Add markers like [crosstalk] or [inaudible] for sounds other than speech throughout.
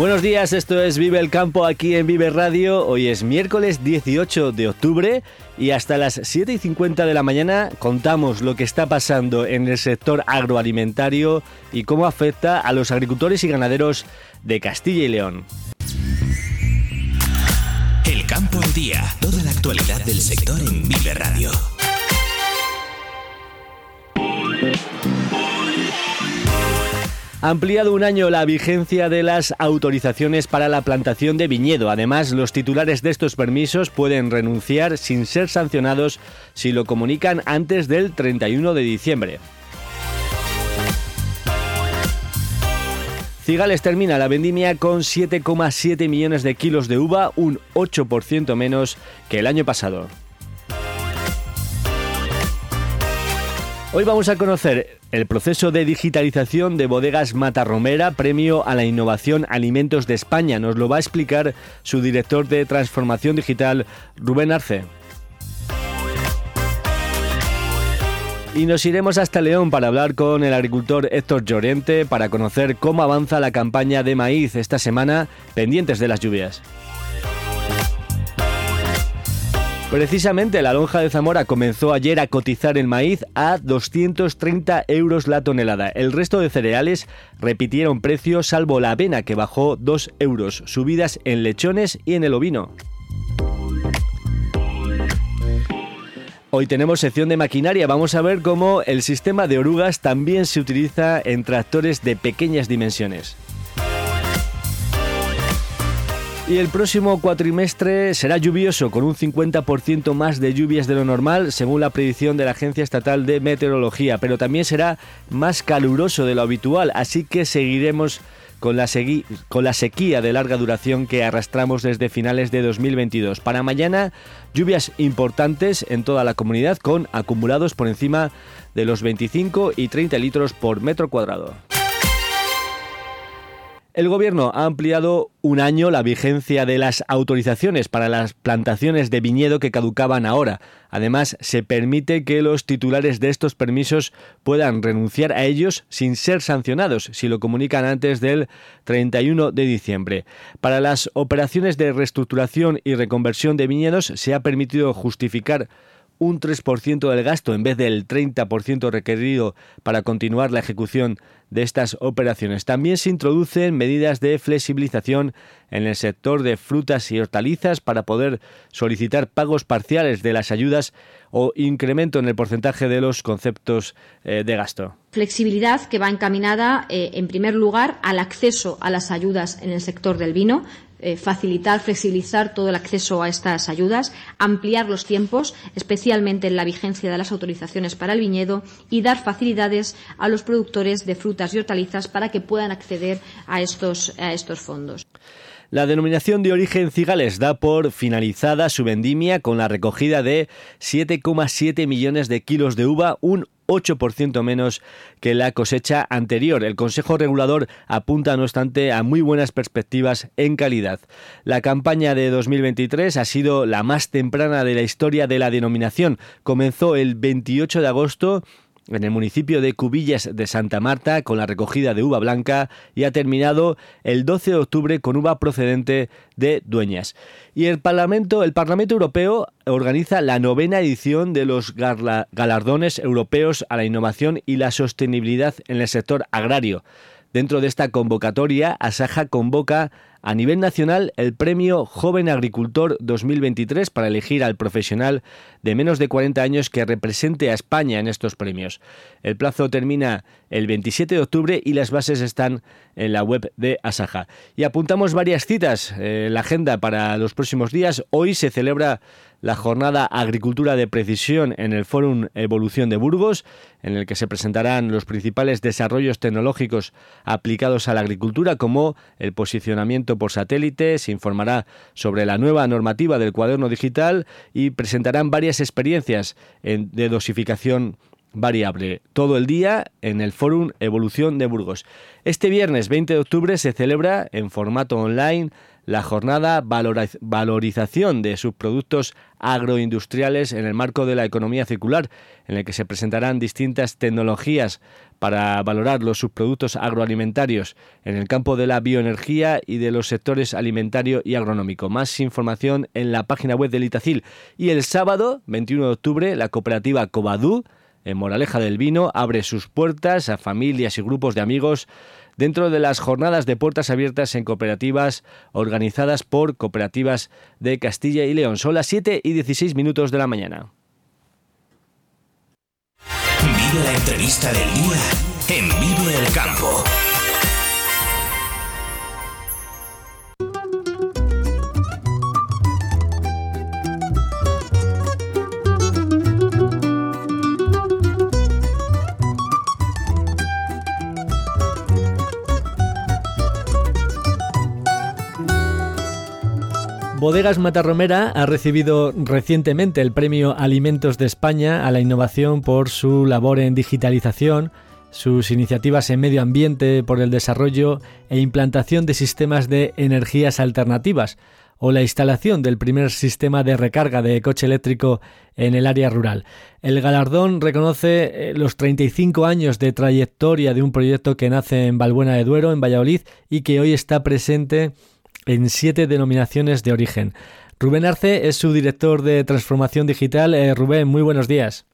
Buenos días, esto es Vive el Campo aquí en Vive Radio. Hoy es miércoles 18 de octubre y hasta las 7 y 50 de la mañana contamos lo que está pasando en el sector agroalimentario y cómo afecta a los agricultores y ganaderos de Castilla y León. El campo al día, toda la actualidad del sector en Vive Radio. Ampliado un año la vigencia de las autorizaciones para la plantación de viñedo. Además, los titulares de estos permisos pueden renunciar sin ser sancionados si lo comunican antes del 31 de diciembre. Cigales termina la vendimia con 7,7 millones de kilos de uva, un 8% menos que el año pasado. Hoy vamos a conocer el proceso de digitalización de Bodegas Matarromera, premio a la innovación Alimentos de España. Nos lo va a explicar su director de transformación digital, Rubén Arce. Y nos iremos hasta León para hablar con el agricultor Héctor Llorente para conocer cómo avanza la campaña de maíz esta semana, pendientes de las lluvias. Precisamente la lonja de Zamora comenzó ayer a cotizar el maíz a 230 euros la tonelada. El resto de cereales repitieron precio salvo la avena que bajó 2 euros, subidas en lechones y en el ovino. Hoy tenemos sección de maquinaria. Vamos a ver cómo el sistema de orugas también se utiliza en tractores de pequeñas dimensiones. Y el próximo cuatrimestre será lluvioso, con un 50% más de lluvias de lo normal, según la predicción de la Agencia Estatal de Meteorología, pero también será más caluroso de lo habitual, así que seguiremos con la, con la sequía de larga duración que arrastramos desde finales de 2022. Para mañana, lluvias importantes en toda la comunidad, con acumulados por encima de los 25 y 30 litros por metro cuadrado. El Gobierno ha ampliado un año la vigencia de las autorizaciones para las plantaciones de viñedo que caducaban ahora. Además, se permite que los titulares de estos permisos puedan renunciar a ellos sin ser sancionados si lo comunican antes del 31 de diciembre. Para las operaciones de reestructuración y reconversión de viñedos se ha permitido justificar un 3% del gasto en vez del 30% requerido para continuar la ejecución de estas operaciones. También se introducen medidas de flexibilización en el sector de frutas y hortalizas para poder solicitar pagos parciales de las ayudas o incremento en el porcentaje de los conceptos eh, de gasto. Flexibilidad que va encaminada, eh, en primer lugar, al acceso a las ayudas en el sector del vino, eh, facilitar, flexibilizar todo el acceso a estas ayudas, ampliar los tiempos, especialmente en la vigencia de las autorizaciones para el viñedo y dar facilidades a los productores de frutas y hortalizas para que puedan acceder a estos, a estos fondos. La denominación de origen Cigales da por finalizada su vendimia con la recogida de 7,7 millones de kilos de uva, un 8% menos que la cosecha anterior. El Consejo Regulador apunta, no obstante, a muy buenas perspectivas en calidad. La campaña de 2023 ha sido la más temprana de la historia de la denominación. Comenzó el 28 de agosto en el municipio de Cubillas de Santa Marta con la recogida de uva blanca y ha terminado el 12 de octubre con uva procedente de Dueñas. Y el Parlamento, el Parlamento Europeo organiza la novena edición de los galardones europeos a la innovación y la sostenibilidad en el sector agrario. Dentro de esta convocatoria, Asaja convoca a nivel nacional el premio Joven Agricultor 2023 para elegir al profesional de menos de 40 años que represente a España en estos premios. El plazo termina el 27 de octubre y las bases están en la web de Asaja. Y apuntamos varias citas en eh, la agenda para los próximos días. Hoy se celebra la jornada Agricultura de Precisión en el Fórum Evolución de Burgos, en el que se presentarán los principales desarrollos tecnológicos aplicados a la agricultura, como el posicionamiento por satélite, se informará sobre la nueva normativa del cuaderno digital y presentarán varias experiencias de dosificación variable todo el día en el Fórum Evolución de Burgos. Este viernes 20 de octubre se celebra en formato online la jornada Valorización de subproductos agroindustriales en el marco de la economía circular, en el que se presentarán distintas tecnologías para valorar los subproductos agroalimentarios en el campo de la bioenergía y de los sectores alimentario y agronómico. Más información en la página web del Itacil. Y el sábado, 21 de octubre, la cooperativa Cobadú en Moraleja del Vino abre sus puertas a familias y grupos de amigos dentro de las jornadas de puertas abiertas en cooperativas organizadas por cooperativas de Castilla y León. Son las 7 y 16 minutos de la mañana. Vive la entrevista del día en Vive el Campo. Bodegas Matarromera ha recibido recientemente el premio Alimentos de España a la innovación por su labor en digitalización, sus iniciativas en medio ambiente por el desarrollo e implantación de sistemas de energías alternativas o la instalación del primer sistema de recarga de coche eléctrico en el área rural. El galardón reconoce eh, los 35 años de trayectoria de un proyecto que nace en Balbuena de Duero, en Valladolid, y que hoy está presente en siete denominaciones de origen. Rubén Arce es su director de transformación digital. Eh, Rubén, muy buenos días.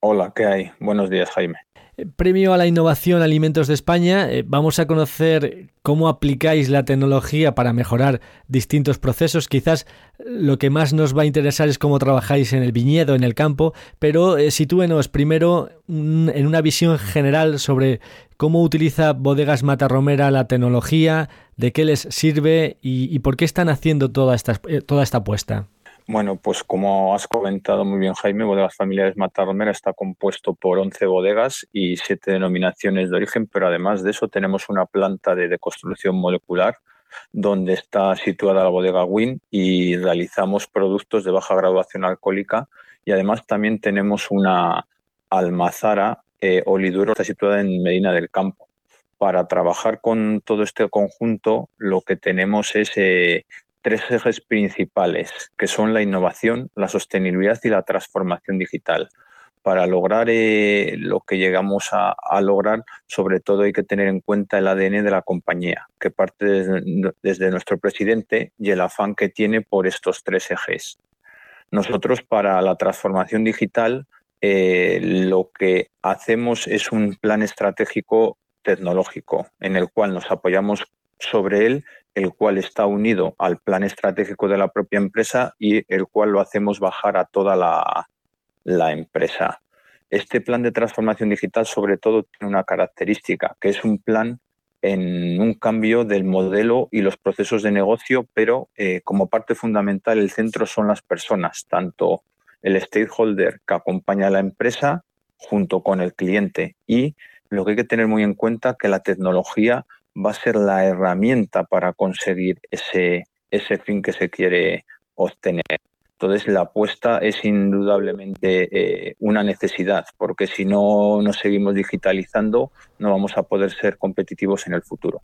Hola, ¿qué hay? Buenos días, Jaime. Eh, premio a la innovación Alimentos de España. Eh, vamos a conocer cómo aplicáis la tecnología para mejorar distintos procesos. Quizás lo que más nos va a interesar es cómo trabajáis en el viñedo, en el campo, pero sitúenos primero en una visión general sobre cómo utiliza Bodegas Matarromera la tecnología, de qué les sirve y, por qué están haciendo toda esta, eh, toda esta apuesta. Bueno, pues como has comentado muy bien Jaime, Bodegas Familiares Matarromera está compuesto por 11 bodegas y 7 denominaciones de origen, pero además de eso tenemos una planta de deconstrucción molecular donde está situada la bodega WIN y realizamos productos de baja graduación alcohólica y además también tenemos una almazara eh, oliduro, está situada en Medina del Campo. Para trabajar con todo este conjunto, lo que tenemos es eh, tres ejes principales, que son la innovación, la sostenibilidad y la transformación digital. Para lograr eh, lo que llegamos a, lograr, sobre todo hay que tener en cuenta el ADN de la compañía, que parte desde, nuestro presidente y el afán que tiene por estos tres ejes. Nosotros para la transformación digital eh, lo que hacemos es un plan estratégico tecnológico en el cual nos apoyamos sobre él, el cual está unido al plan estratégico de la propia empresa y el cual lo hacemos bajar a toda la, la empresa. Este plan de transformación digital sobre todo tiene una característica, que es un plan en un cambio del modelo y los procesos de negocio, pero eh, como parte fundamental el centro son las personas, tanto el stakeholder que acompaña a la empresa junto con el cliente y lo que hay que tener muy en cuenta que la tecnología va a ser la herramienta para conseguir ese, ese fin que se quiere obtener. Entonces, la apuesta es indudablemente eh, una necesidad, porque si no nos seguimos digitalizando, no vamos a poder ser competitivos en el futuro.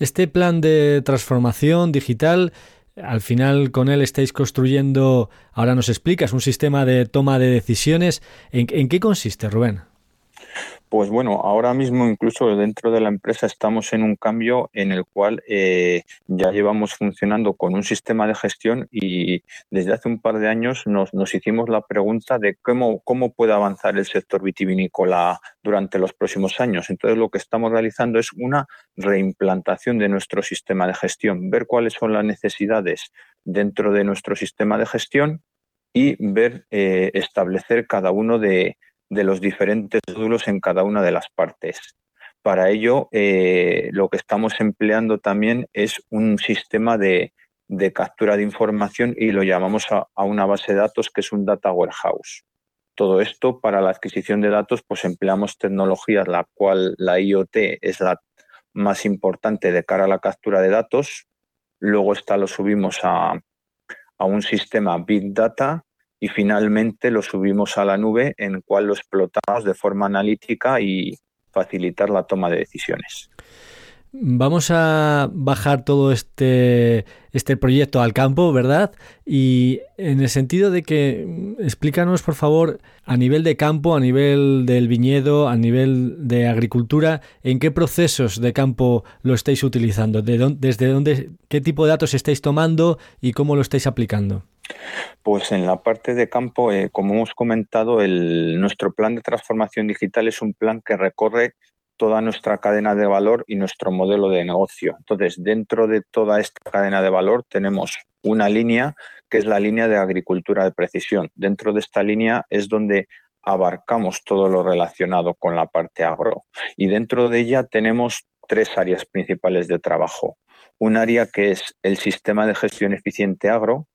Este plan de transformación digital, al final con él estáis construyendo, ahora nos explicas, un sistema de toma de decisiones. en qué consiste, Rubén? Pues bueno, ahora mismo incluso dentro de la empresa estamos en un cambio en el cual eh, ya llevamos funcionando con un sistema de gestión y desde hace un par de años nos, hicimos la pregunta de cómo, cómo puede avanzar el sector vitivinícola durante los próximos años. Entonces lo que estamos realizando es una reimplantación de nuestro sistema de gestión, ver cuáles son las necesidades dentro de nuestro sistema de gestión y ver, eh, establecer cada uno de, de los diferentes módulos en cada una de las partes. Para ello, eh, lo que estamos empleando también es un sistema de, captura de información y lo llamamos a, una base de datos que es un data warehouse. Todo esto para la adquisición de datos, pues empleamos tecnologías, la cual la IoT es la más importante de cara a la captura de datos. Luego está lo subimos a, a un sistema Big Data y finalmente lo subimos a la nube en cual lo explotamos de forma analítica y facilitar la toma de decisiones. Vamos a bajar todo este, este proyecto al campo, ¿verdad? Y en el sentido de que explícanos, por favor, a nivel de campo, a nivel del viñedo, a nivel de agricultura, ¿en qué procesos de campo lo estáis utilizando? ¿Desde dónde, qué tipo de datos estáis tomando y cómo lo estáis aplicando? Pues en la parte de campo, eh, como hemos comentado, nuestro plan de transformación digital es un plan que recorre toda nuestra cadena de valor y nuestro modelo de negocio. Entonces, dentro de toda esta cadena de valor tenemos una línea que es la línea de agricultura de precisión. Dentro de esta línea es donde abarcamos todo lo relacionado con la parte agro. Y dentro de ella tenemos tres áreas principales de trabajo. Un área que es el sistema de gestión eficiente agro,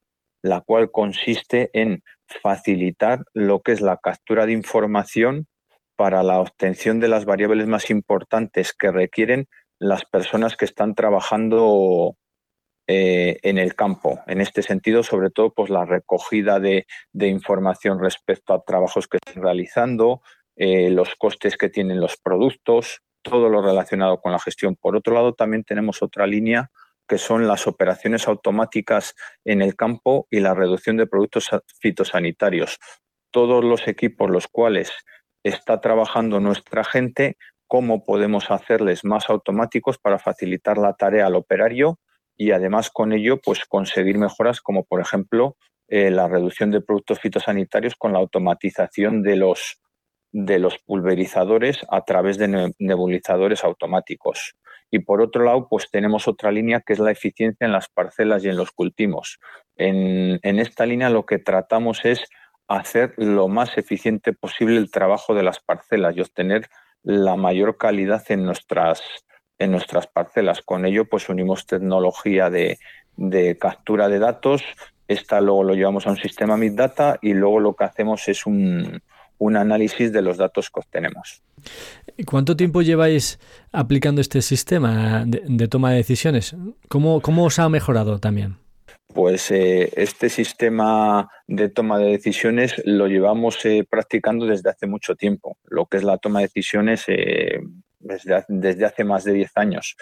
la cual consiste en facilitar lo que es la captura de información para la obtención de las variables más importantes que requieren las personas que están trabajando eh, en el campo. En este sentido, sobre todo, pues la recogida de, información respecto a trabajos que están realizando, eh, los costes que tienen los productos, todo lo relacionado con la gestión. Por otro lado, también tenemos otra línea que son las operaciones automáticas en el campo y la reducción de productos fitosanitarios. Todos los equipos los cuales está trabajando nuestra gente, cómo podemos hacerles más automáticos para facilitar la tarea al operario y además con ello pues conseguir mejoras como por ejemplo eh, la reducción de productos fitosanitarios con la automatización de los de los pulverizadores a través de nebulizadores automáticos. Y por otro lado, pues tenemos otra línea que es la eficiencia en las parcelas y en los cultivos. En, en esta línea lo que tratamos es hacer lo más eficiente posible el trabajo de las parcelas y obtener la mayor calidad en nuestras, en nuestras parcelas. Con ello, pues unimos tecnología de, captura de datos. Esta luego lo llevamos a un sistema Big Data y luego lo que hacemos es un, análisis de los datos que obtenemos. ¿Cuánto tiempo lleváis aplicando este sistema de, toma de decisiones? ¿Cómo, ¿Cómo os ha mejorado también? Pues eh, este sistema de toma de decisiones lo llevamos eh, practicando desde hace mucho tiempo, lo que es la toma de decisiones eh, desde, hace más de 10 años.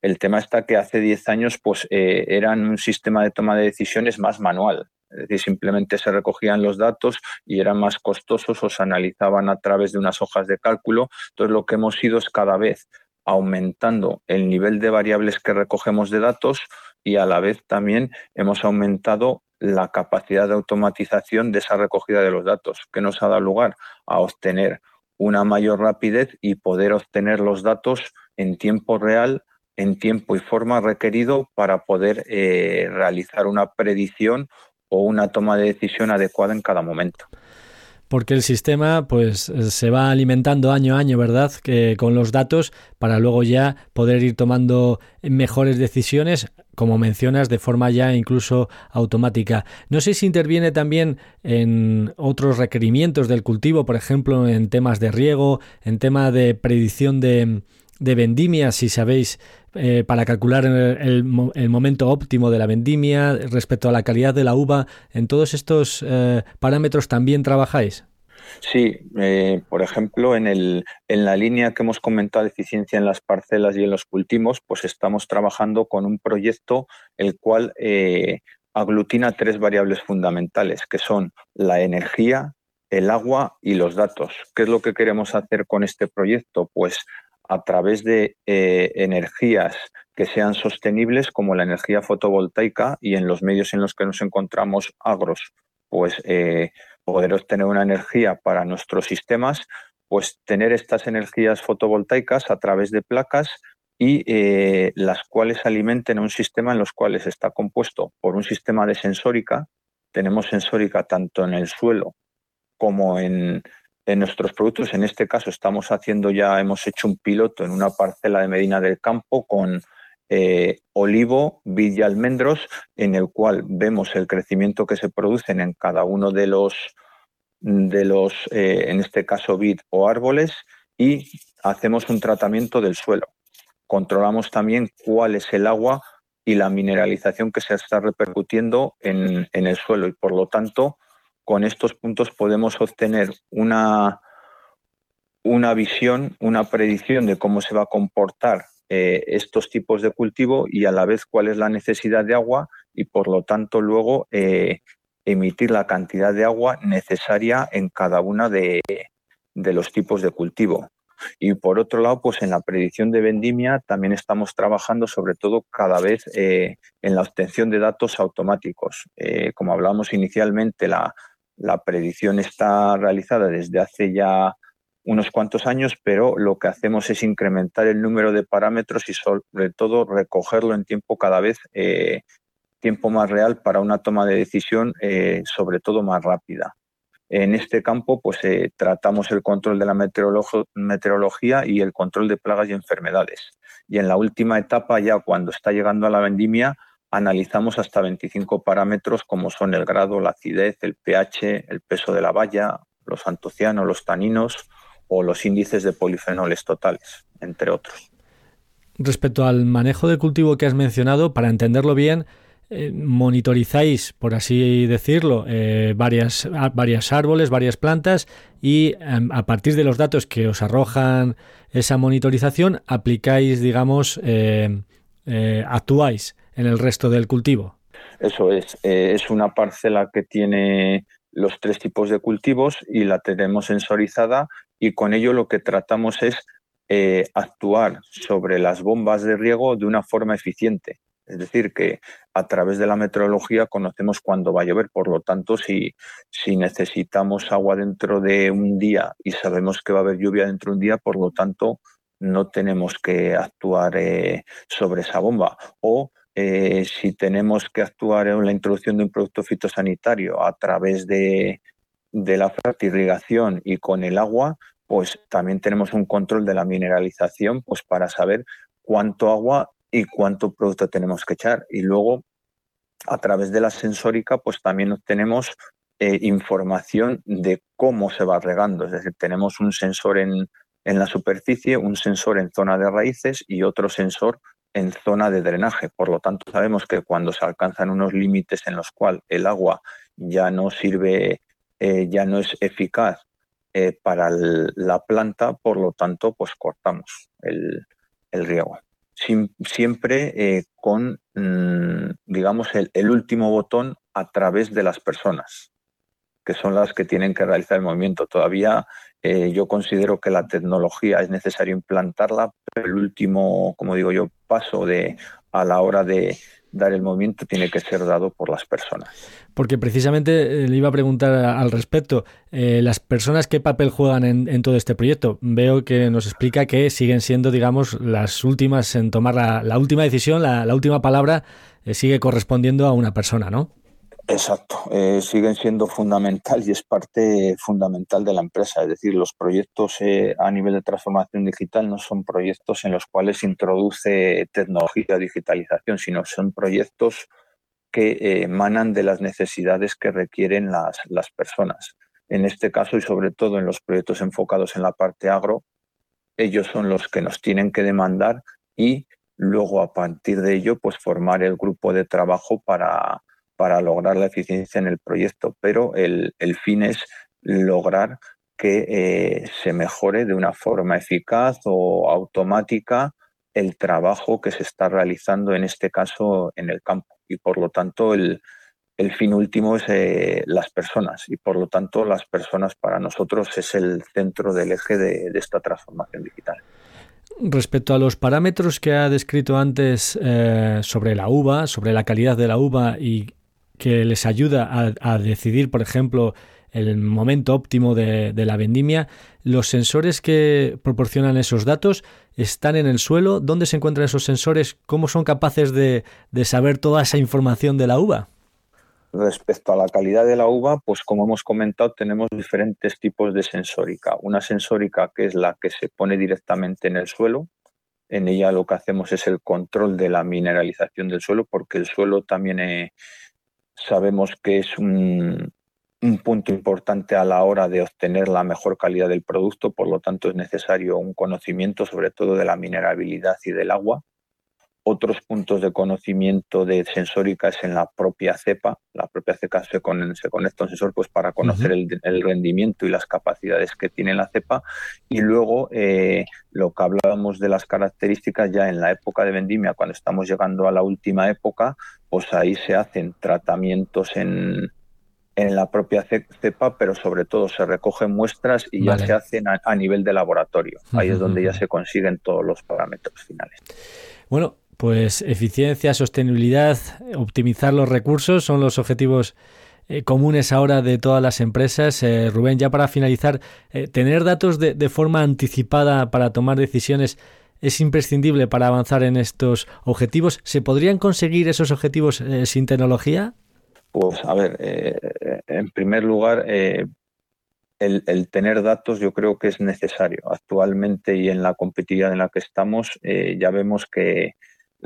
El tema está que hace 10 años pues eran un sistema de toma de decisiones más manual, es decir, simplemente se recogían los datos y eran más costosos o se analizaban a través de unas hojas de cálculo. Entonces lo que hemos ido es cada vez aumentando el nivel de variables que recogemos de datos, y a la vez también hemos aumentado la capacidad de automatización de esa recogida de los datos, que nos ha dado lugar a obtener una mayor rapidez y poder obtener los datos en tiempo real, en tiempo y forma requerido para poder eh, realizar una predicción o una toma de decisión adecuada en cada momento porque el sistema pues se va alimentando año a año, ¿verdad? Que con los datos para luego ya poder ir tomando mejores decisiones, como mencionas, de forma ya incluso automática. No sé si interviene también en otros requerimientos del cultivo, por ejemplo, en temas de riego, en tema de predicción de, de vendimia, si sabéis, eh, para calcular el, momento óptimo de la vendimia respecto a la calidad de la uva. ¿En todos estos eh, parámetros también trabajáis? Sí, eh, por ejemplo, en, el, en la línea que hemos comentado eficiencia en las parcelas y en los cultivos, pues estamos trabajando con un proyecto el cual aglutina tres variables fundamentales, que son la energía, el agua y los datos. ¿Qué es lo que queremos hacer con este proyecto? Pues a través de eh, energías que sean sostenibles como la energía fotovoltaica y en los medios en los que nos encontramos agros, pues eh, poder obtener una energía para nuestros sistemas, pues tener estas energías fotovoltaicas a través de placas y eh, las cuales alimenten un sistema en los cuales está compuesto por un sistema de sensórica. Tenemos sensórica tanto en el suelo como en, en nuestros productos. En este caso estamos haciendo ya, hemos hecho un piloto en una parcela de Medina del Campo con eh, olivo, vid y almendros, en el cual vemos el crecimiento que se producen en cada uno de los, de los eh, en este caso vid o árboles, y hacemos un tratamiento del suelo. Controlamos también cuál es el agua y la mineralización que se está repercutiendo en, en el suelo y por lo tanto con estos puntos podemos obtener una, una visión, una predicción de cómo se va a comportar eh, estos tipos de cultivo y a la vez cuál es la necesidad de agua y por lo tanto luego eh, emitir la cantidad de agua necesaria en cada una de, de, los tipos de cultivo. Y por otro lado, pues en la predicción de vendimia también estamos trabajando sobre todo cada vez eh, en la obtención de datos automáticos. como hablábamos inicialmente, la, la predicción está realizada desde hace ya unos cuantos años, pero lo que hacemos es incrementar el número de parámetros y sobre todo recogerlo en tiempo cada vez eh, tiempo más real para una toma de decisión, eh, sobre todo más rápida. En este campo, pues eh, tratamos el control de la meteorología y el control de plagas y enfermedades. Y en la última etapa, ya cuando está llegando a la vendimia, analizamos hasta 25 parámetros como son el grado, la acidez, el pH, el peso de la valla, los antocianos, los taninos o los índices de polifenoles totales, entre otros. Respecto al manejo de cultivo que has mencionado, para entenderlo bien, eh, monitorizáis, por así decirlo, eh, varias, varias árboles, varias plantas y em, a partir de los datos que os arrojan esa monitorización, aplicáis, digamos, eh, actuáis en el resto del cultivo. Eso es, eh, es una parcela que tiene los tres tipos de cultivos y la tenemos sensorizada y con ello lo que tratamos es eh, actuar sobre las bombas de riego de una forma eficiente. Es decir, que a través de la meteorología conocemos cuándo va a llover, por lo tanto, si, si necesitamos agua dentro de un día y sabemos que va a haber lluvia dentro de un día, por lo tanto, no tenemos que actuar eh, sobre esa bomba. O eh, si tenemos que actuar en la introducción de un producto fitosanitario a través de, la fertirrigación y con el agua, pues también tenemos un control de la mineralización pues para saber cuánto agua y cuánto producto tenemos que echar. Y luego, a través de la sensórica, pues también obtenemos eh, información de cómo se va regando. Es decir, tenemos un sensor en, en la superficie, un sensor en zona de raíces y otro sensor en zona de drenaje. Por lo tanto, sabemos que cuando se alcanzan unos límites en los cuales el agua ya no sirve, eh, ya no es eficaz eh, para la planta, por lo tanto, pues cortamos el, riego. siempre eh, con, mm, digamos, el último botón a través de las personas que son las que tienen que realizar el movimiento. Todavía eh, yo considero que la tecnología es necesario implantarla, pero el último, como digo yo, paso de a la hora de dar el movimiento tiene que ser dado por las personas. Porque precisamente eh, le iba a preguntar al respecto, eh, las personas qué papel juegan en, todo este proyecto. Veo que nos explica que siguen siendo, digamos, las últimas en tomar la, última decisión, la, última palabra sigue correspondiendo a una persona, ¿no? Exacto, eh, siguen siendo fundamental y es parte fundamental de la empresa. Es decir, los proyectos eh, a nivel de transformación digital no son proyectos en los cuales introduce tecnología, digitalización, sino son proyectos que eh, emanan de las necesidades que requieren las, las personas. En este caso y sobre todo en los proyectos enfocados en la parte agro, ellos son los que nos tienen que demandar y luego a partir de ello pues formar el grupo de trabajo para para lograr la eficiencia en el proyecto, pero el, fin es lograr que eh, se mejore de una forma eficaz o automática el trabajo que se está realizando en este caso en el campo y por lo tanto el, fin último es eh, las personas y por lo tanto las personas para nosotros es el centro del eje de, esta transformación digital. Respecto a los parámetros que ha descrito antes eh, sobre la uva, sobre la calidad de la uva y que les ayuda a, decidir, por ejemplo, el momento óptimo de, la vendimia. Los sensores que proporcionan esos datos están en el suelo. ¿Dónde se encuentran esos sensores? ¿Cómo son capaces de, saber toda esa información de la uva? Respecto a la calidad de la uva, pues como hemos comentado, tenemos diferentes tipos de sensórica. Una sensórica que es la que se pone directamente en el suelo. En ella lo que hacemos es el control de la mineralización del suelo, porque el suelo también eh, sabemos que es un, un punto importante a la hora de obtener la mejor calidad del producto, por lo tanto es necesario un conocimiento sobre todo de la minerabilidad y del agua otros puntos de conocimiento de sensórica es en la propia cepa. La propia cepa se, conecta a un sensor pues, para conocer el, rendimiento y las capacidades que tiene la cepa. Y luego eh, lo que hablábamos de las características ya en la época de vendimia, cuando estamos llegando a la última época, pues ahí se hacen tratamientos en, en la propia cepa, pero sobre todo se recogen muestras y ya se hacen a, nivel de laboratorio. Ahí es donde ya se consiguen todos los parámetros finales. Bueno, pues eficiencia, sostenibilidad, optimizar los recursos son los objetivos eh, comunes ahora de todas las empresas. Eh, Rubén, ya para finalizar, eh, tener datos de, forma anticipada para tomar decisiones es imprescindible para avanzar en estos objetivos. ¿Se podrían conseguir esos objetivos sin tecnología? Pues a ver, en primer lugar, el, el, tener datos yo creo que es necesario. Actualmente y en la competitividad en la que estamos, ya vemos que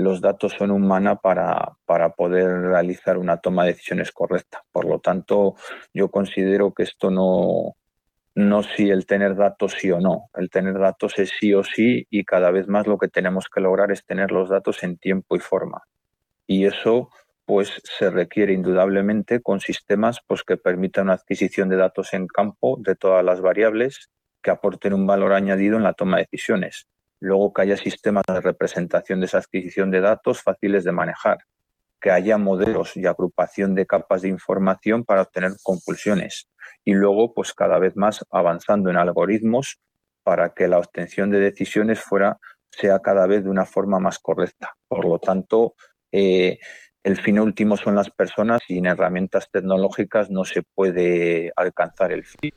los datos son un para, para, poder realizar una toma de decisiones correcta. Por lo tanto, yo considero que esto no, no si el tener datos sí o no. El tener datos es sí o sí y cada vez más lo que tenemos que lograr es tener los datos en tiempo y forma. Y eso pues se requiere indudablemente con sistemas pues que permitan una adquisición de datos en campo de todas las variables que aporten un valor añadido en la toma de decisiones luego que haya sistemas de representación de esa adquisición de datos fáciles de manejar, que haya modelos y agrupación de capas de información para obtener conclusiones y luego pues cada vez más avanzando en algoritmos para que la obtención de decisiones fuera sea cada vez de una forma más correcta. Por lo tanto, eh, el fin último son las personas y en herramientas tecnológicas no se puede alcanzar el fin.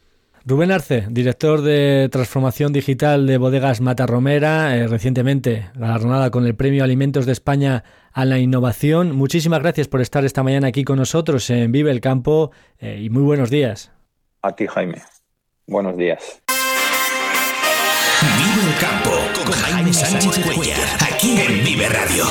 Rubén Arce, director de transformación digital de Bodegas Mata Romera, eh, recientemente galardonada con el Premio Alimentos de España a la Innovación. Muchísimas gracias por estar esta mañana aquí con nosotros en Vive el Campo eh, y muy buenos días. A ti, Jaime. Buenos días. Vive el Campo con Jaime Sánchez Cuellar, aquí en Vive Radio.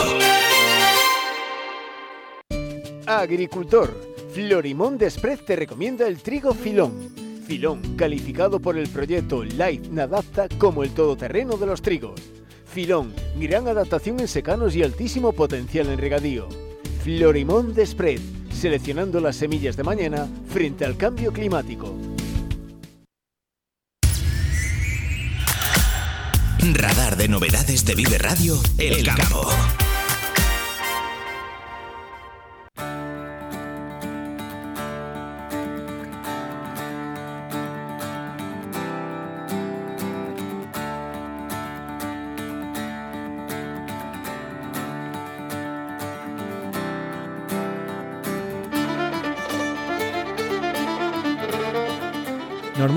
Agricultor, Florimón Desprez te recomienda el trigo filón Filón, calificado por el proyecto Light Nadapta como el todoterreno de los trigos. Filón, gran adaptación en secanos y altísimo potencial en regadío. Florimón de Spread, seleccionando las semillas de mañana frente al cambio climático. Radar de novedades de Vive Radio, El, campo.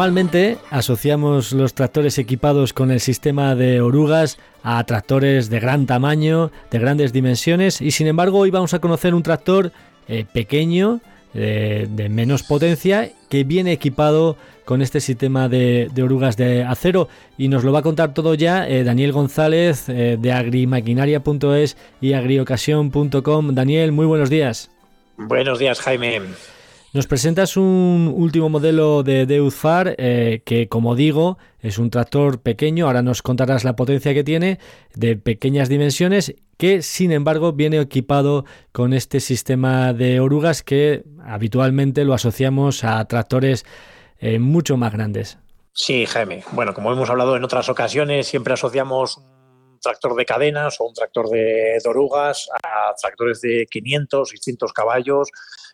Normalmente asociamos los tractores equipados con el sistema de orugas a tractores de gran tamaño, de grandes dimensiones y sin embargo hoy vamos a conocer un tractor eh, pequeño, de menos potencia, que viene equipado con este sistema de, orugas de acero y nos lo va a contar todo ya eh, Daniel González eh, de agrimaquinaria.es y agriocasión.com. Daniel, muy buenos días. Buenos días, Jaime. Nos presentas un último modelo de Deutzfar eh, que, como digo, es un tractor pequeño, ahora nos contarás la potencia que tiene, de pequeñas dimensiones, que sin embargo viene equipado con este sistema de orugas que habitualmente lo asociamos a tractores eh, mucho más grandes. Sí, Jaime. Bueno, como hemos hablado en otras ocasiones, siempre asociamos un tractor de cadenas o un tractor de, de orugas a tractores de 500, 600 caballos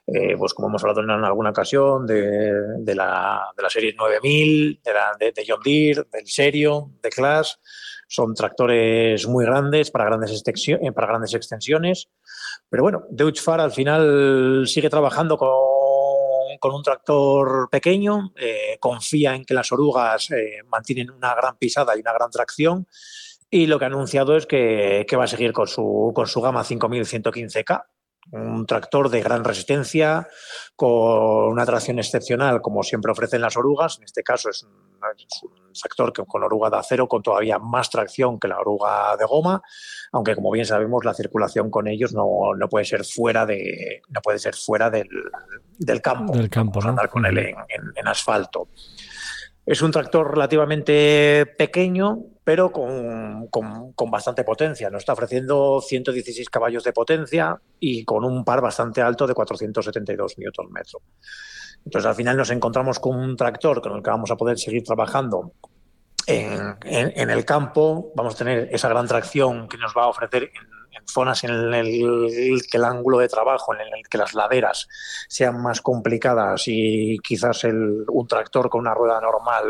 eh, pues como hemos hablado en alguna ocasión, de, la, serie 9000, de, de, John Deere, del Serio, de Class. Son tractores muy grandes para grandes, eh, para grandes extensiones. Pero bueno, Deutschfar al final sigue trabajando con, un tractor pequeño, eh, confía en que las orugas mantienen una gran pisada y una gran tracción. Y lo que ha anunciado es que, va a seguir con su, con su gama 5115K, un tractor de gran resistencia, con una tracción excepcional, como siempre ofrecen las orugas. En este caso es un, tractor con oruga de acero, con todavía más tracción que la oruga de goma, aunque como bien sabemos la circulación con ellos no, puede ser fuera de no puede ser fuera del, campo. Del campo, andar con él en asfalto. Es un tractor relativamente pequeño, pero con, bastante potencia. Nos está ofreciendo 116 caballos de potencia y con un par bastante alto de 472 Nm. Entonces, al final nos encontramos con un tractor con el que vamos a poder seguir trabajando en, en el campo. Vamos a tener esa gran tracción que nos va a ofrecer en zonas en el que el ángulo de trabajo, en el que las laderas sean más complicadas y quizás el, un tractor con una rueda normal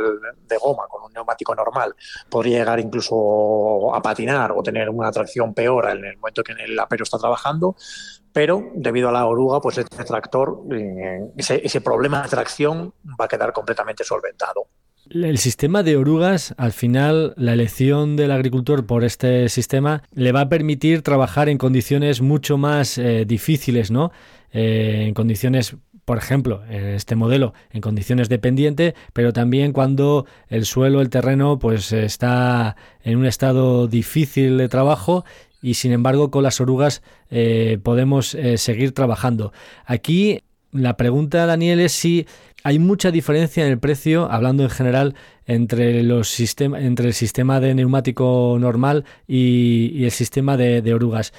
de goma, con un neumático normal, podría llegar incluso a patinar o tener una tracción peor en el momento que el apero está trabajando, pero debido a la oruga, pues este tractor, eh, ese, ese problema de tracción va a quedar completamente solventado. El sistema de orugas, al final, la elección del agricultor por este sistema le va a permitir trabajar en condiciones mucho más eh, difíciles, ¿no? Eh, en condiciones, por ejemplo, en este modelo, en condiciones de pendiente, pero también cuando el suelo, el terreno, pues está en un estado difícil de trabajo y sin embargo con las orugas eh, podemos seguir trabajando. Aquí la pregunta, Daniel, es si hay mucha diferencia en el precio, hablando en general, entre, los entre el sistema de neumático normal y, el sistema de, orugas.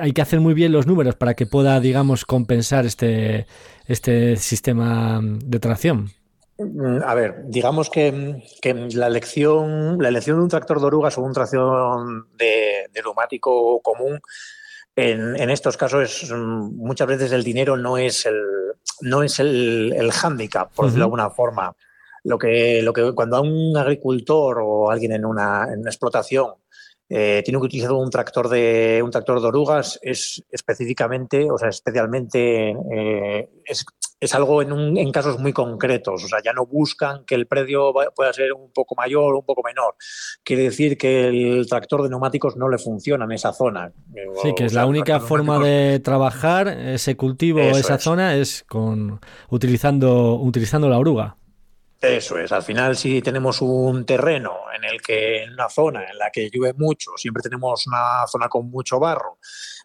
Hay que hacer muy bien los números para que pueda, digamos, compensar este, este sistema de tracción. Mm, a ver, digamos que, la elección, la elección de un tractor de orugas o una tracción de, neumático común en, estos casos mm, muchas veces el dinero no es el, no es el, el hándicap, por decirlo de alguna forma. Lo que, lo que cuando a un agricultor o alguien en una, en una explotación eh, tiene que utilizar un tractor de un tractor de orugas es específicamente, o sea, especialmente eh, es, es, algo en, un, en, casos muy concretos. O sea, ya no buscan que el predio pueda ser un poco mayor o un poco menor. Quiere decir que el tractor de neumáticos no le funciona en esa zona. Sí, que es la única forma de trabajar ese cultivo, esa zona, es con utilizando, utilizando la oruga. Eso es, al final si tenemos un terreno en el que en una zona en la que llueve mucho, siempre tenemos una zona con mucho barro,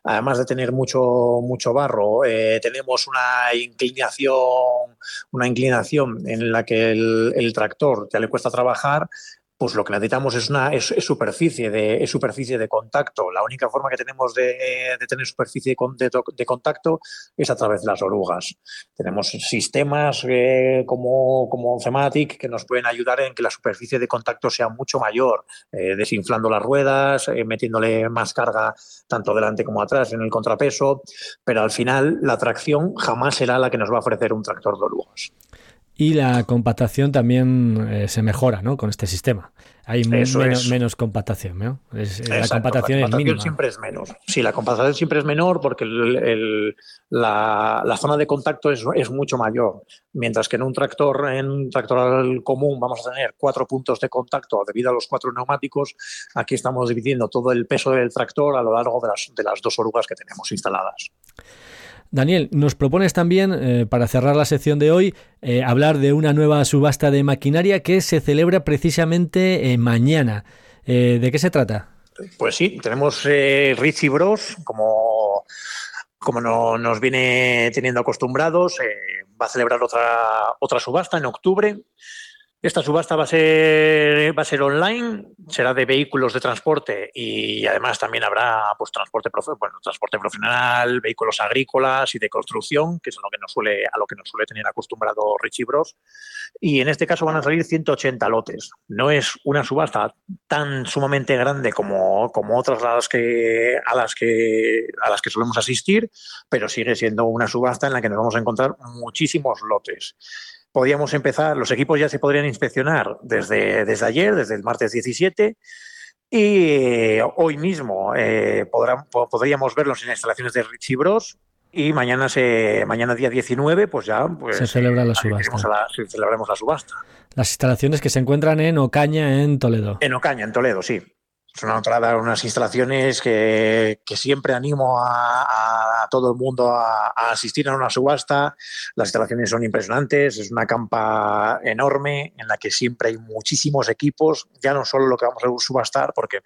además de tener mucho, mucho barro, eh, tenemos una inclinación, una inclinación en la que el, el tractor ya le cuesta trabajar, pues lo que necesitamos es una es, superficie de superficie de contacto. La única forma que tenemos de, tener superficie de, contacto es a través de las orugas. Tenemos sistemas eh, como, como Thematic que nos pueden ayudar en que la superficie de contacto sea mucho mayor, eh, desinflando las ruedas, eh, metiéndole más carga tanto delante como atrás en el contrapeso, pero al final la tracción jamás será la que nos va a ofrecer un tractor de orugas y la compactación también eh, se mejora ¿no? con este sistema. Hay menos, menos, compactación, ¿no? La compactación, es mínima. siempre es menos. Sí, la compactación siempre es menor porque la, zona de contacto es, es, mucho mayor. Mientras que en un tractor, en un tractor común vamos a tener cuatro puntos de contacto debido a los cuatro neumáticos, aquí estamos dividiendo todo el peso del tractor a lo largo de las, de las dos orugas que tenemos instaladas. Daniel, nos propones también, eh, para cerrar la sección de hoy, eh, hablar de una nueva subasta de maquinaria que se celebra precisamente eh, mañana. ¿De qué se trata? Pues sí, tenemos Richie Bros, como, como no, nos viene teniendo acostumbrados, va a celebrar otra, otra subasta en octubre. Esta subasta va a ser online, será de vehículos de transporte y además también habrá pues transporte profesional, vehículos agrícolas y de construcción, que es a lo que nos suele a lo que nos suele tener acostumbrado Richie Bros. Y en este caso van a salir 180 lotes. No es una subasta tan sumamente grande como, como otras las que a las que a las que solemos asistir, pero sigue siendo una subasta en la que nos vamos a encontrar muchísimos lotes podíamos empezar, los equipos ya se podrían inspeccionar desde, desde ayer, desde el martes 17, y eh, hoy mismo eh, podríamos verlos en instalaciones de Richie Bros. Y mañana, se, mañana día 19, pues ya pues, se celebra la subasta. celebraremos la subasta. Las instalaciones que se encuentran en Ocaña, en Toledo. En Ocaña, en Toledo, sí. Una entrada, unas instalaciones que, siempre animo a, todo el mundo a, asistir a una subasta. Las instalaciones son impresionantes, es una campa enorme en la que siempre hay muchísimos equipos, ya no solo lo que vamos a subastar, porque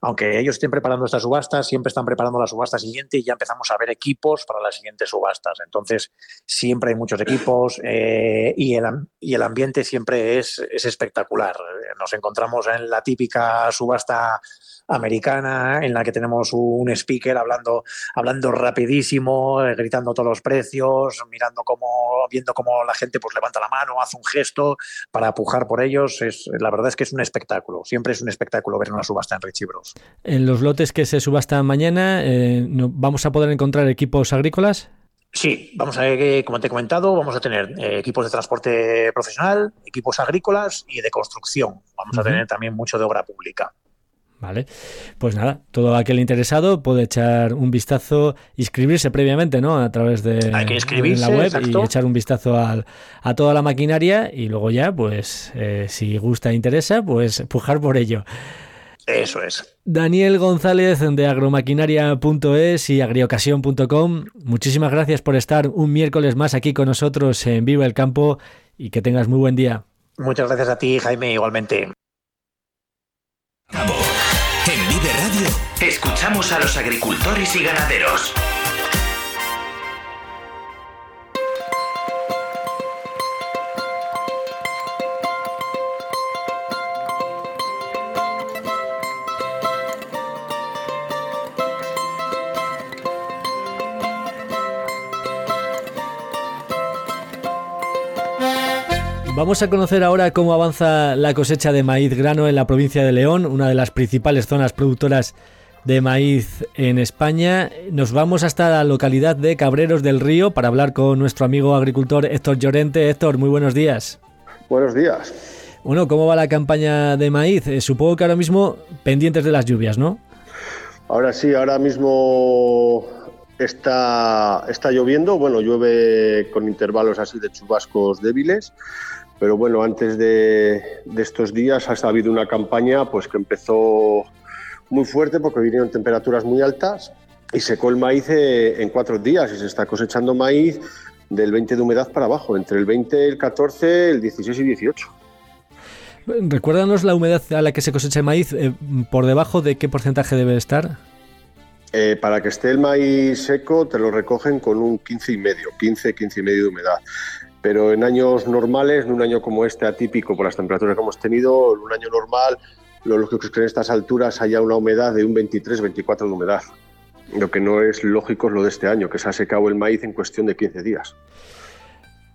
aunque ellos estén preparando esta subasta, siempre están preparando la subasta siguiente y ya empezamos a ver equipos para las siguientes subastas. Entonces, siempre hay muchos equipos eh, y, el, y el ambiente siempre es, es espectacular. Nos encontramos en la típica subasta americana en la que tenemos un speaker hablando, hablando rapidísimo, eh, gritando todos los precios, mirando cómo, viendo cómo la gente pues levanta la mano, hace un gesto para apujar por ellos. Es, la verdad es que es un espectáculo. Siempre es un espectáculo ver una subasta en Richie Bros. En los lotes que se subastan mañana, eh, ¿vamos a poder encontrar equipos agrícolas? Sí, vamos a ver, como te he comentado, vamos a tener eh, equipos de transporte profesional, equipos agrícolas y de construcción. Vamos a tener también mucho de obra pública. Vale, pues nada, todo aquel interesado puede echar un vistazo, inscribirse previamente, ¿no? A través de, la web y echar un vistazo al, a toda la maquinaria y luego ya, pues, eh, si gusta e interesa, pues pujar por ello. Eso es. Daniel González de agromaquinaria.es y agriocasión.com, muchísimas gracias por estar un miércoles más aquí con nosotros en Viva el Campo y que tengas muy buen día. Muchas gracias a ti, Jaime, igualmente. En Vive Radio escuchamos a los agricultores y ganaderos. Vamos a conocer ahora cómo avanza la cosecha de maíz grano en la provincia de León, una de las principales zonas productoras de maíz en España. Nos vamos hasta la localidad de Cabreros del Río para hablar con nuestro amigo agricultor Héctor Llorente. Héctor, muy buenos días. Buenos días. Bueno, ¿cómo va la campaña de maíz? Eh, supongo que ahora mismo pendientes de las lluvias, ¿no? Ahora sí, ahora mismo está, está lloviendo. Bueno, llueve con intervalos así de chubascos débiles pero bueno, antes de, estos días ha habido una campaña pues, que empezó muy fuerte porque vinieron temperaturas muy altas y secó el maíz eh, en cuatro días y se está cosechando maíz del 20 de humedad para abajo, entre el 20, el 14, el 16 y 18. Recuérdanos la humedad a la que se cosecha el maíz, eh, ¿por debajo de qué porcentaje debe estar? Eh, para que esté el maíz seco te lo recogen con un 15 y medio, 15, 15 y medio de humedad pero en años normales, en un año como este atípico por las temperaturas que hemos tenido, en un año normal, lo lógico es que en estas alturas haya una humedad de un 23-24 de humedad. Lo que no es lógico es lo de este año, que se ha secado el maíz en cuestión de 15 días.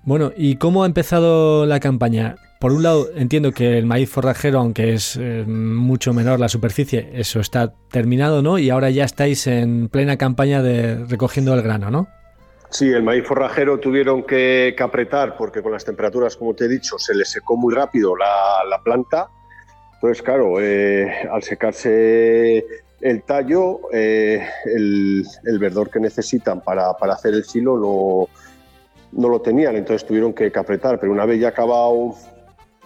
Bueno, ¿y cómo ha empezado la campaña? Por un lado, entiendo que el maíz forrajero, aunque es eh, mucho menor la superficie, eso está terminado, ¿no? Y ahora ya estáis en plena campaña de recogiendo el grano, ¿no? Sí, el maíz forrajero tuvieron que, apretar porque con las temperaturas, como te he dicho, se le secó muy rápido la, planta. Entonces, claro, eh, al secarse el tallo, eh, el, verdor que necesitan para, hacer el silo no, lo tenían, entonces tuvieron que, apretar. Pero una vez ya acabado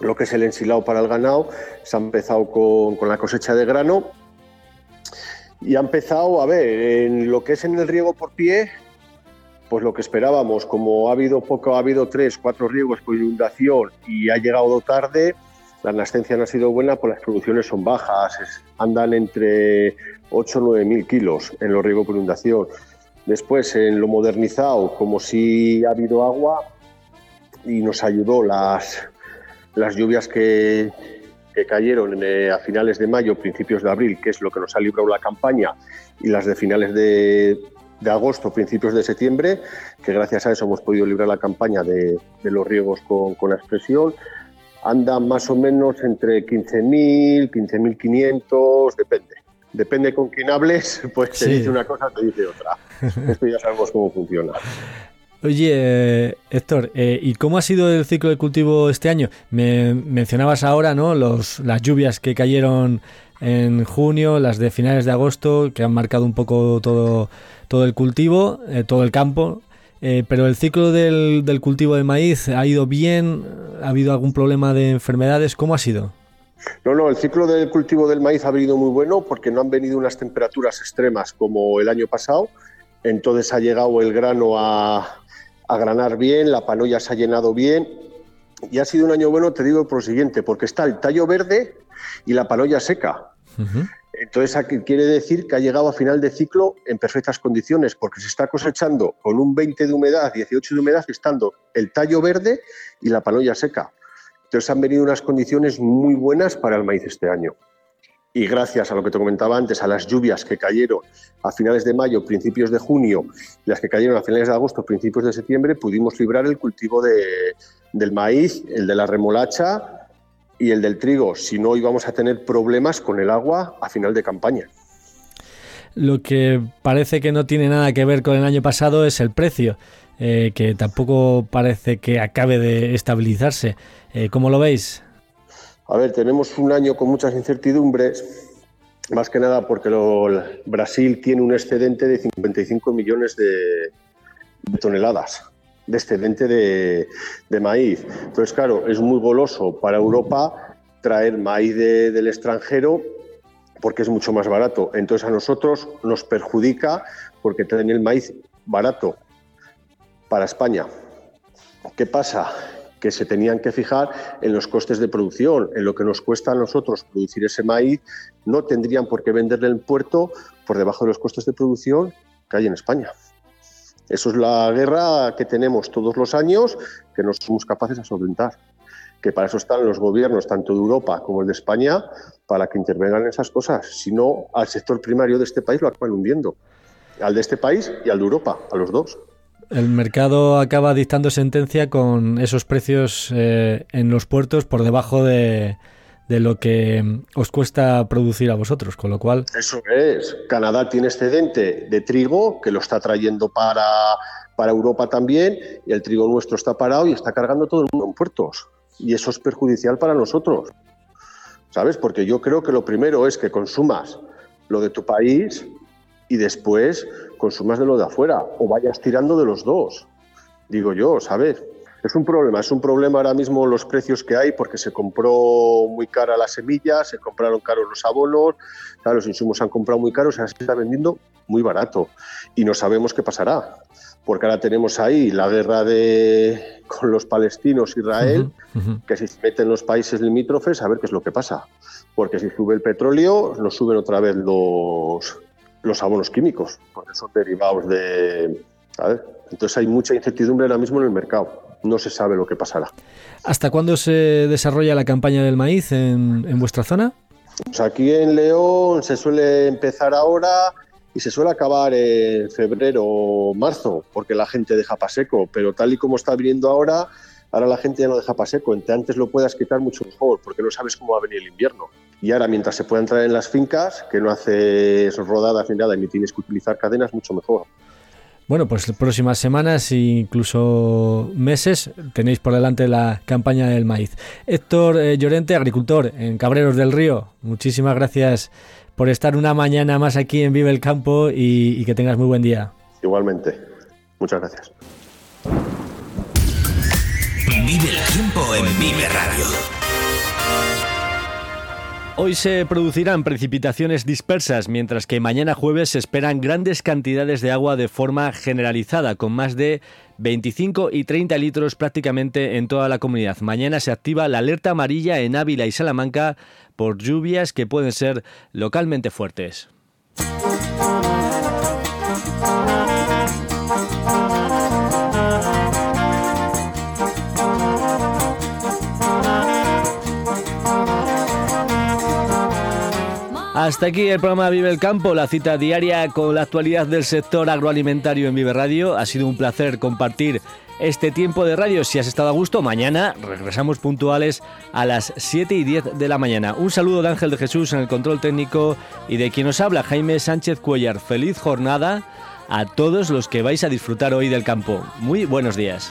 lo que es el ensilado para el ganado, se ha empezado con, con la cosecha de grano y ha empezado, a ver, en lo que es en el riego por pie, pues lo que esperábamos, como ha habido poco, ha habido tres, cuatro riegos por inundación y ha llegado tarde, la nascencia no ha sido buena, pues las producciones son bajas, andan entre 8 o 9 mil kilos en los riegos por inundación. Después, en lo modernizado, como si ha habido agua y nos ayudó las, las lluvias que, que cayeron eh, a finales de mayo, principios de abril, que es lo que nos ha librado la campaña, y las de finales de, de agosto, principios de septiembre, que gracias a eso hemos podido librar la campaña de, los riegos con, con, expresión. Andan más o menos entre 15.000, 15.500, depende. Depende con quién hables, [laughs] pues te dice una cosa, te dice otra. Esto ya sabemos cómo funciona. Oye, Héctor, eh, ¿y cómo ha sido el ciclo de cultivo este año? Me mencionabas ahora, ¿no? Los, las lluvias que cayeron en junio, las de finales de agosto, que han marcado un poco todo, todo el cultivo, eh, todo el campo. Eh, pero el ciclo del, cultivo de maíz ha ido bien, ha habido algún problema de enfermedades, ¿cómo ha sido? No, no, el ciclo del cultivo del maíz ha venido muy bueno porque no han venido unas temperaturas extremas como el año pasado. Entonces ha llegado el grano a, granar bien, la panoya se ha llenado bien y ha sido un año bueno, te digo por lo siguiente, porque está el tallo verde y la panoya seca. Entonces aquí quiere decir que ha llegado a final de ciclo en perfectas condiciones, porque se está cosechando con un 20 de humedad, 18 de humedad, estando el tallo verde y la panoya seca. Entonces han venido unas condiciones muy buenas para el maíz este año. Y gracias a lo que te comentaba antes, a las lluvias que cayeron a finales de mayo, principios de junio, y las que cayeron a finales de agosto, principios de septiembre, pudimos librar el cultivo del maíz, el de la remolacha y el del trigo. Si no, íbamos a tener problemas con el agua a final de campaña. Lo que parece que no tiene nada que ver con el año pasado es el precio, eh, que tampoco parece que acabe de estabilizarse. Eh, ¿Cómo lo veis? A ver, tenemos un año con muchas incertidumbres, más que nada porque Brasil tiene un excedente de 55 millones de, toneladas excedente de, maíz. Entonces, claro, es muy goloso para Europa traer maíz del extranjero porque es mucho más barato. Entonces a nosotros nos perjudica porque traen el maíz barato para España. ¿Qué pasa? que se tenían que fijar en los costes de producción, en lo que nos cuesta a nosotros producir ese maíz, no tendrían por qué venderle en puerto por debajo de los costes de producción que hay en España. Eso es la guerra que tenemos todos los años, que no somos capaces de solventar. Que para eso están los gobiernos, tanto de Europa como el de España, para que intervengan en esas cosas. Si no, al sector primario de este país lo acaban hundiendo. Al de este país y al de Europa, a los dos. El mercado acaba dictando sentencia con esos precios eh, en los puertos por debajo de, lo que os cuesta producir a vosotros, con lo cual... Eso es. Canadá tiene excedente de trigo que lo está trayendo para, para Europa también y el trigo nuestro está parado y está cargando todo el mundo en puertos. Y eso es perjudicial para nosotros. ¿Sabes? Porque yo creo que lo primero es que consumas lo de tu país y después consumas de lo de afuera o vayas tirando de los dos. Digo yo, ¿sabes? Es un problema, es un problema ahora mismo los precios que hay porque se compró muy cara la semilla, se compraron caros los abonos, los insumos se han comprado muy caros, ahora se está vendiendo muy barato y no sabemos qué pasará. Porque ahora tenemos ahí la guerra de, [laughs] con los palestinos, Israel, que si se meten los países limítrofes, a ver qué es lo que pasa. Porque si sube el petróleo, nos suben otra vez los, los abonos químicos, porque son derivados de... Entonces hay mucha incertidumbre ahora mismo en el mercado. No se sabe lo que pasará. ¿Hasta cuándo se desarrolla la campaña del maíz en, vuestra zona? Pues aquí en León se suele empezar ahora y se suele acabar en febrero o marzo, porque la gente deja paseco, pero tal y como está viniendo ahora, ahora la gente ya no deja paseco. Entre antes lo puedas quitar mucho mejor, porque no sabes cómo va a venir el invierno. Y ahora, mientras se pueda entrar en las fincas, que no haces rodadas ni nada, ni tienes que utilizar cadenas, mucho mejor. Bueno, pues próximas semanas e incluso meses tenéis por delante la campaña del maíz. Héctor eh, Llorente, agricultor en Cabreros del Río, muchísimas gracias por estar una mañana más aquí en Vive el Campo y, y que tengas muy buen día. Igualmente, muchas gracias. Vive el tiempo en Vive Radio. Hoy se producirán precipitaciones dispersas, mientras que mañana jueves se esperan grandes cantidades de agua de forma generalizada, con más de 25 y 30 litros prácticamente en toda la comunidad. Mañana se activa la alerta amarilla en Ávila y Salamanca por lluvias que pueden ser localmente fuertes. Hasta aquí el programa Vive el Campo, la cita diaria con la actualidad del sector agroalimentario en Vive Radio. Ha sido un placer compartir este tiempo de radio. Si has estado a gusto, mañana regresamos puntuales a las 7 y 10 de la mañana. Un saludo de Ángel de Jesús en el control técnico y de quien nos habla, Jaime Sánchez Cuellar. Feliz jornada a todos los que vais a disfrutar hoy del campo. Muy buenos días.